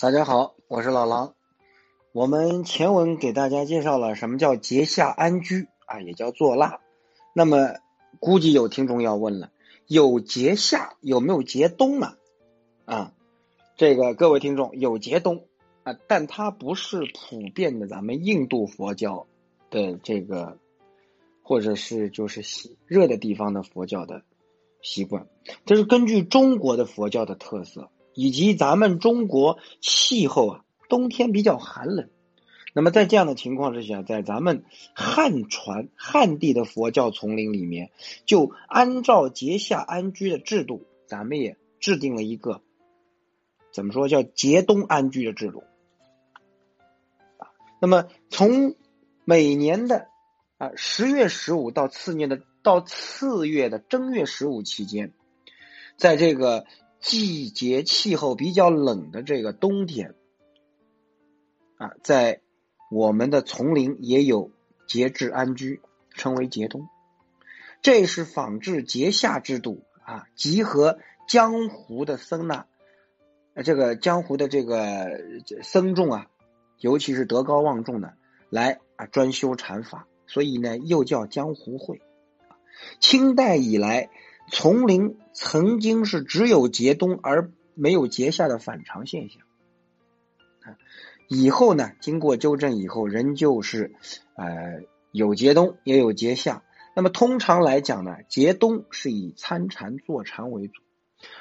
大家好，我是老狼。我们前文给大家介绍了什么叫节下安居啊，也叫做腊。那么估计有听众要问了，有节下有没有节冬啊？啊，这个各位听众有节冬啊，但它不是普遍的咱们印度佛教的这个，或者是就是热的地方的佛教的习惯，这是根据中国的佛教的特色。以及咱们中国气候啊，冬天比较寒冷。那么在这样的情况之下，在咱们汉传汉地的佛教丛林里面，就按照节下安居的制度，咱们也制定了一个怎么说叫节冬安居的制度啊。那么从每年的啊十月十五到次年的到次月的正月十五期间，在这个。季节气候比较冷的这个冬天，啊，在我们的丛林也有节制安居，称为节冬。这是仿制节夏制度啊，集合江湖的僧那，这个江湖的这个僧众啊，尤其是德高望重的，来啊专修禅法，所以呢又叫江湖会。清代以来。丛林曾经是只有节冬而没有节夏的反常现象，啊，以后呢，经过纠正以后，仍旧是呃有节冬也有节夏。那么通常来讲呢，节冬是以参禅坐禅为主，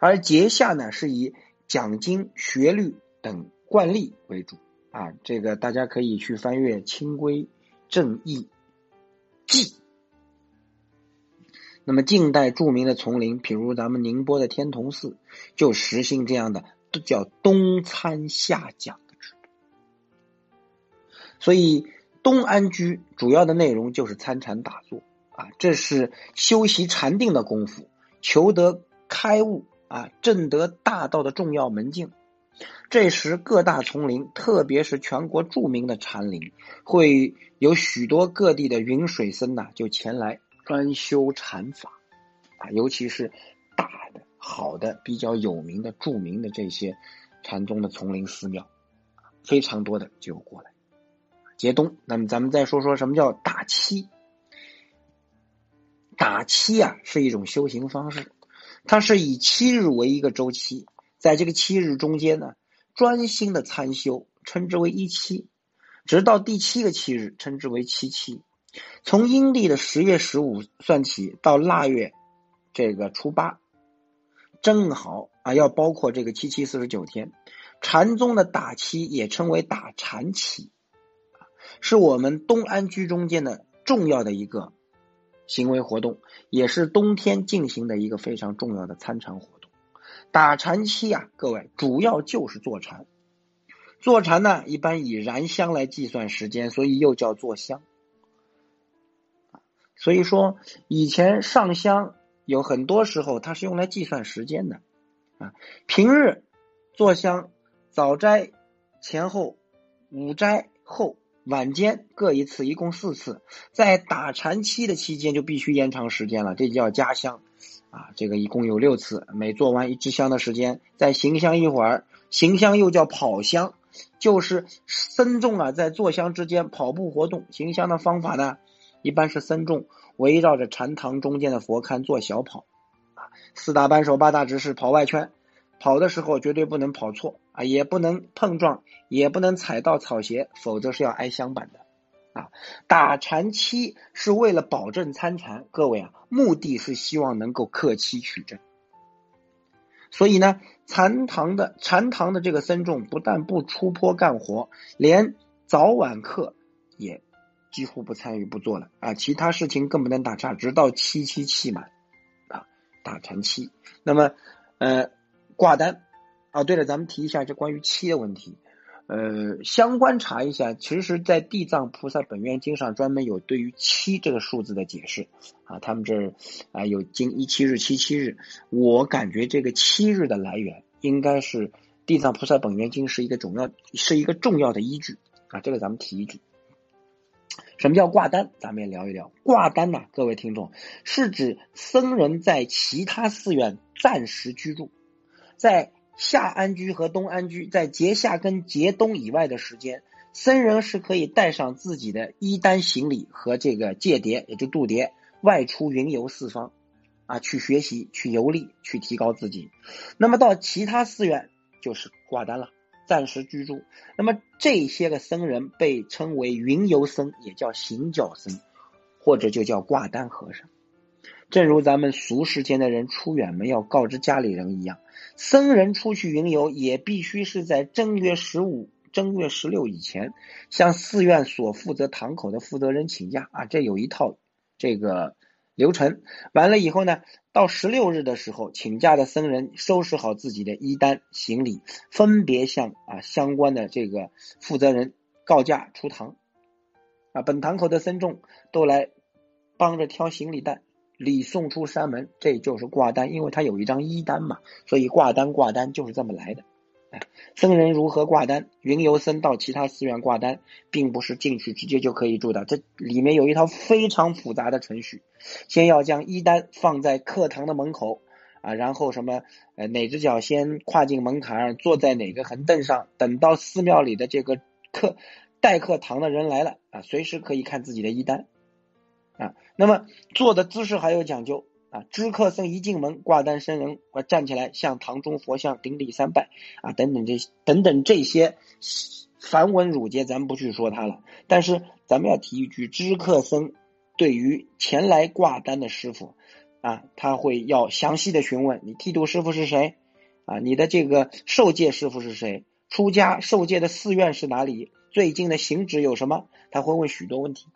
而节夏呢是以讲经学律等惯例为主。啊，这个大家可以去翻阅《清规正义记》。那么，近代著名的丛林，比如咱们宁波的天童寺，就实行这样的叫冬参夏讲的制度。所以，东安居主要的内容就是参禅打坐啊，这是修习禅定的功夫，求得开悟啊，证得大道的重要门径。这时，各大丛林，特别是全国著名的禅林，会有许多各地的云水僧呐，就前来。专修禅法啊，尤其是大的、好的、比较有名的、著名的这些禅宗的丛林寺庙，非常多的就过来节冬。那么，咱们再说说什么叫打七？打七啊，是一种修行方式，它是以七日为一个周期，在这个七日中间呢，专心的参修，称之为一七，直到第七个七日，称之为七七。从阴历的十月十五算起，到腊月这个初八，正好啊，要包括这个七七四十九天。禅宗的打七也称为打禅期，是我们东安居中间的重要的一个行为活动，也是冬天进行的一个非常重要的参禅活动。打禅期啊，各位主要就是坐禅。坐禅呢，一般以燃香来计算时间，所以又叫坐香。所以说，以前上香有很多时候它是用来计算时间的啊。平日坐香，早斋前后、午斋后、晚间各一次，一共四次。在打禅期的期间就必须延长时间了，这叫加香啊。这个一共有六次，每做完一支香的时间，再行香一会儿。行香又叫跑香，就是僧众啊在坐香之间跑步活动。行香的方法呢？一般是僧众围绕着禅堂中间的佛龛做小跑，啊，四大扳手八大执事跑外圈，跑的时候绝对不能跑错啊，也不能碰撞，也不能踩到草鞋，否则是要挨香板的。啊，打禅期是为了保证参禅，各位啊，目的是希望能够克期取证。所以呢，禅堂的禅堂的这个僧众不但不出坡干活，连早晚课也。几乎不参与不做了。啊，其他事情更不能打岔，直到七七气满啊，打禅七。那么呃挂单。啊，对了，咱们提一下这关于七的问题，呃，相关查一下，其实，在地藏菩萨本愿经上专门有对于七这个数字的解释。啊，他们这啊有经一七日七七日，我感觉这个七日的来源应该是地藏菩萨本愿经是一个重要是一个重要的依据。啊，这个咱们提一句。什么叫挂单？咱们也聊一聊。挂单呐，各位听众，是指僧人在其他寺院暂时居住，在夏安居和冬安居在节夏跟节冬以外的时间，僧人是可以带上自己的衣单行李和这个戒牒，也就度牒，外出云游四方，啊，去学习、去游历、去提高自己。那么到其他寺院就是挂单了，暂时居住。那么这些个僧人被称为云游僧，也叫行脚僧，或者就叫挂单和尚。正如咱们俗世间的人出远门要告知家里人一样，僧人出去云游也必须是在正月十五、正月十六以前，向寺院所负责堂口的负责人请假啊，这有一套这个流程。完了以后呢，到十六日的时候，请假的僧人收拾好自己的衣单行李，分别向啊相关的这个负责人告假出堂。啊，本堂口的僧众都来帮着挑行李袋。礼送出山门，这就是挂单，因为他有一张衣单嘛，所以挂单挂单就是这么来的。僧人如何挂单？云游僧到其他寺院挂单，并不是进去直接就可以住的，这里面有一套非常复杂的程序。先要将衣单放在课堂的门口啊，然后什么呃哪只脚先跨进门槛，坐在哪个横凳上，等到寺庙里的这个课待课堂的人来了啊，随时可以看自己的衣单。啊，那么坐的姿势还有讲究啊。知客僧一进门，挂单僧人我站起来向堂中佛像顶礼三拜啊，等等这等等这些繁文缛节，咱不去说它了。但是咱们要提一句，知客僧对于前来挂单的师傅啊，他会要详细的询问你剃度师傅是谁啊，你的这个受戒师傅是谁，出家受戒的寺院是哪里，最近的行止有什么，他会问许多问题。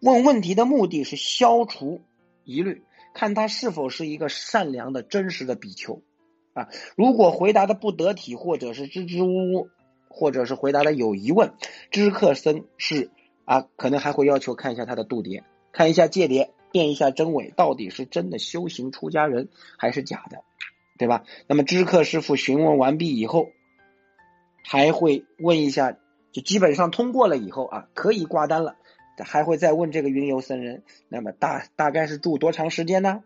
问问题的目的是消除疑虑，看他是否是一个善良的、真实的比丘啊。如果回答的不得体，或者是支支吾吾，或者是回答的有疑问，知客僧是啊，可能还会要求看一下他的度牒，看一下戒牒，辨一下真伪，到底是真的修行出家人还是假的，对吧？那么知客师傅询问完毕以后，还会问一下，就基本上通过了以后啊，可以挂单了。还会再问这个云游僧人，那么大大概是住多长时间呢？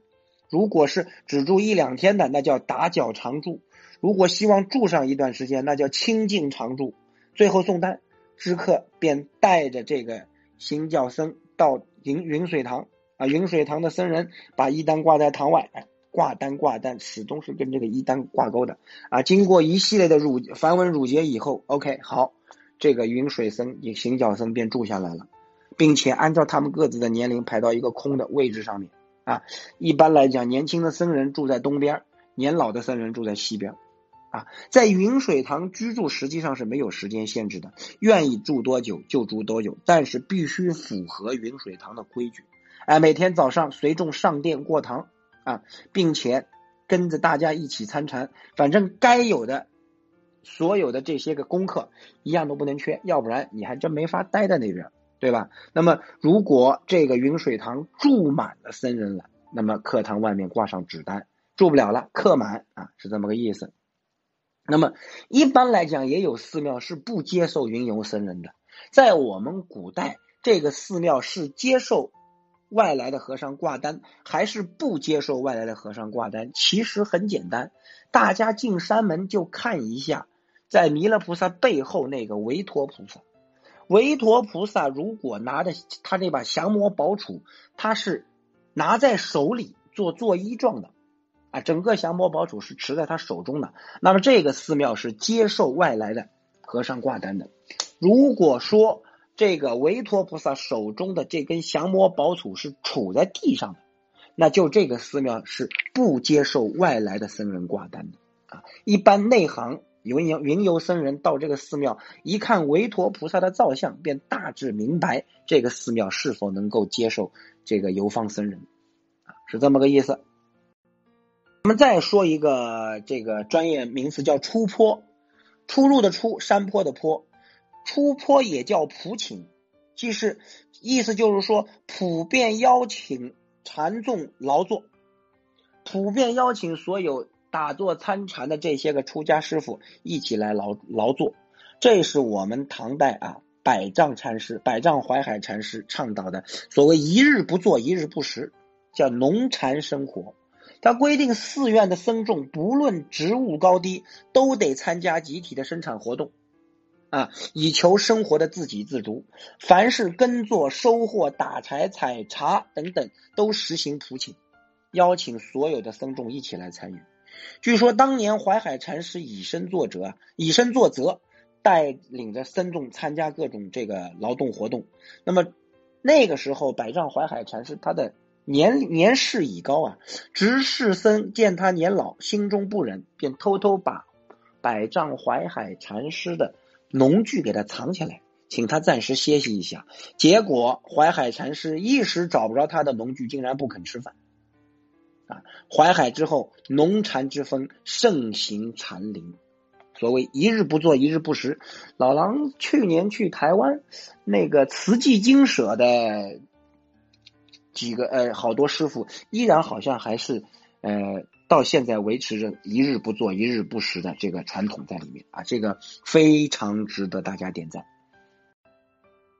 如果是只住一两天的，那叫打脚常住；如果希望住上一段时间，那叫清净常住。最后送单，知客便带着这个行脚僧到云云水堂啊，云水堂的僧人把衣单挂在堂外，挂单挂单始终是跟这个衣单挂钩的啊。经过一系列的儒繁文缛节以后，OK，好，这个云水僧行脚僧便住下来了。并且按照他们各自的年龄排到一个空的位置上面啊。一般来讲，年轻的僧人住在东边，年老的僧人住在西边。啊，在云水堂居住实际上是没有时间限制的，愿意住多久就住多久，但是必须符合云水堂的规矩。哎，每天早上随众上殿过堂啊，并且跟着大家一起参禅，反正该有的所有的这些个功课一样都不能缺，要不然你还真没法待在那边。对吧？那么如果这个云水堂住满了僧人了，那么课堂外面挂上纸单，住不了了，客满啊，是这么个意思。那么一般来讲，也有寺庙是不接受云游僧人的。在我们古代，这个寺庙是接受外来的和尚挂单，还是不接受外来的和尚挂单？其实很简单，大家进山门就看一下，在弥勒菩萨背后那个维陀菩萨。维陀菩萨如果拿着他这把降魔宝杵，他是拿在手里做作揖状的啊，整个降魔宝杵是持在他手中的。那么这个寺庙是接受外来的和尚挂单的。如果说这个维陀菩萨手中的这根降魔宝杵是杵在地上的，那就这个寺庙是不接受外来的僧人挂单的啊。一般内行。云游云游僧人到这个寺庙，一看韦陀菩萨的造像，便大致明白这个寺庙是否能够接受这个游方僧人，啊，是这么个意思。我们再说一个这个专业名词，叫出坡，出入的出，山坡的坡，出坡也叫普请，即是意思就是说普遍邀请禅众劳作，普遍邀请所有。打坐参禅的这些个出家师傅一起来劳劳作，这是我们唐代啊百丈禅师、百丈怀海禅师倡导的所谓一日不做一日不食，叫农禅生活。他规定寺院的僧众不论职务高低，都得参加集体的生产活动，啊，以求生活的自给自足。凡是耕作、收获、打柴、采茶等等，都实行普请，邀请所有的僧众一起来参与。据说当年怀海禅师以身作则，以身作则，带领着僧众参加各种这个劳动活动。那么那个时候，百丈怀海禅师他的。年年事已高啊，执事僧见他年老，心中不忍，便偷偷把百丈怀海禅师的农具给他藏起来，请他暂时歇息一下。结果怀海禅师一时找不着他的农具，竟然不肯吃饭。啊，淮海之后，农禅之风盛行禅林。所谓一日不做，一日不食。老狼去年去台湾，那个慈济精舍的。几个呃，好多师傅依然好像还是呃，到现在维持着一日不做一日不食的这个传统在里面啊，这个非常值得大家点赞。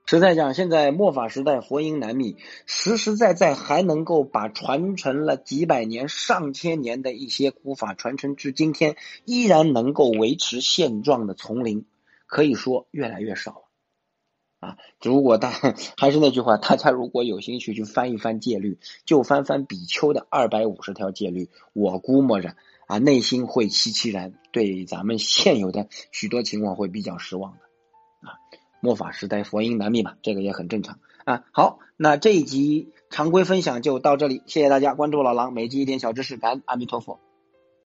实在讲，现在末法时代佛音难觅，实实在在还能够把传承了几百年、上千年的一些古法传承至今天，依然能够维持现状的丛林，可以说越来越少了。啊，如果大 还是那句话，大家如果有兴趣去翻一翻戒律，就翻翻比丘的二百五十条戒律，我估摸着啊，内心会凄凄然，对咱们现有的许多情况会比较失望的。啊，末法时代佛音难觅嘛，这个也很正常啊。好，那这一集常规分享就到这里，谢谢大家关注老狼，每集一点小知识，感恩阿弥陀佛。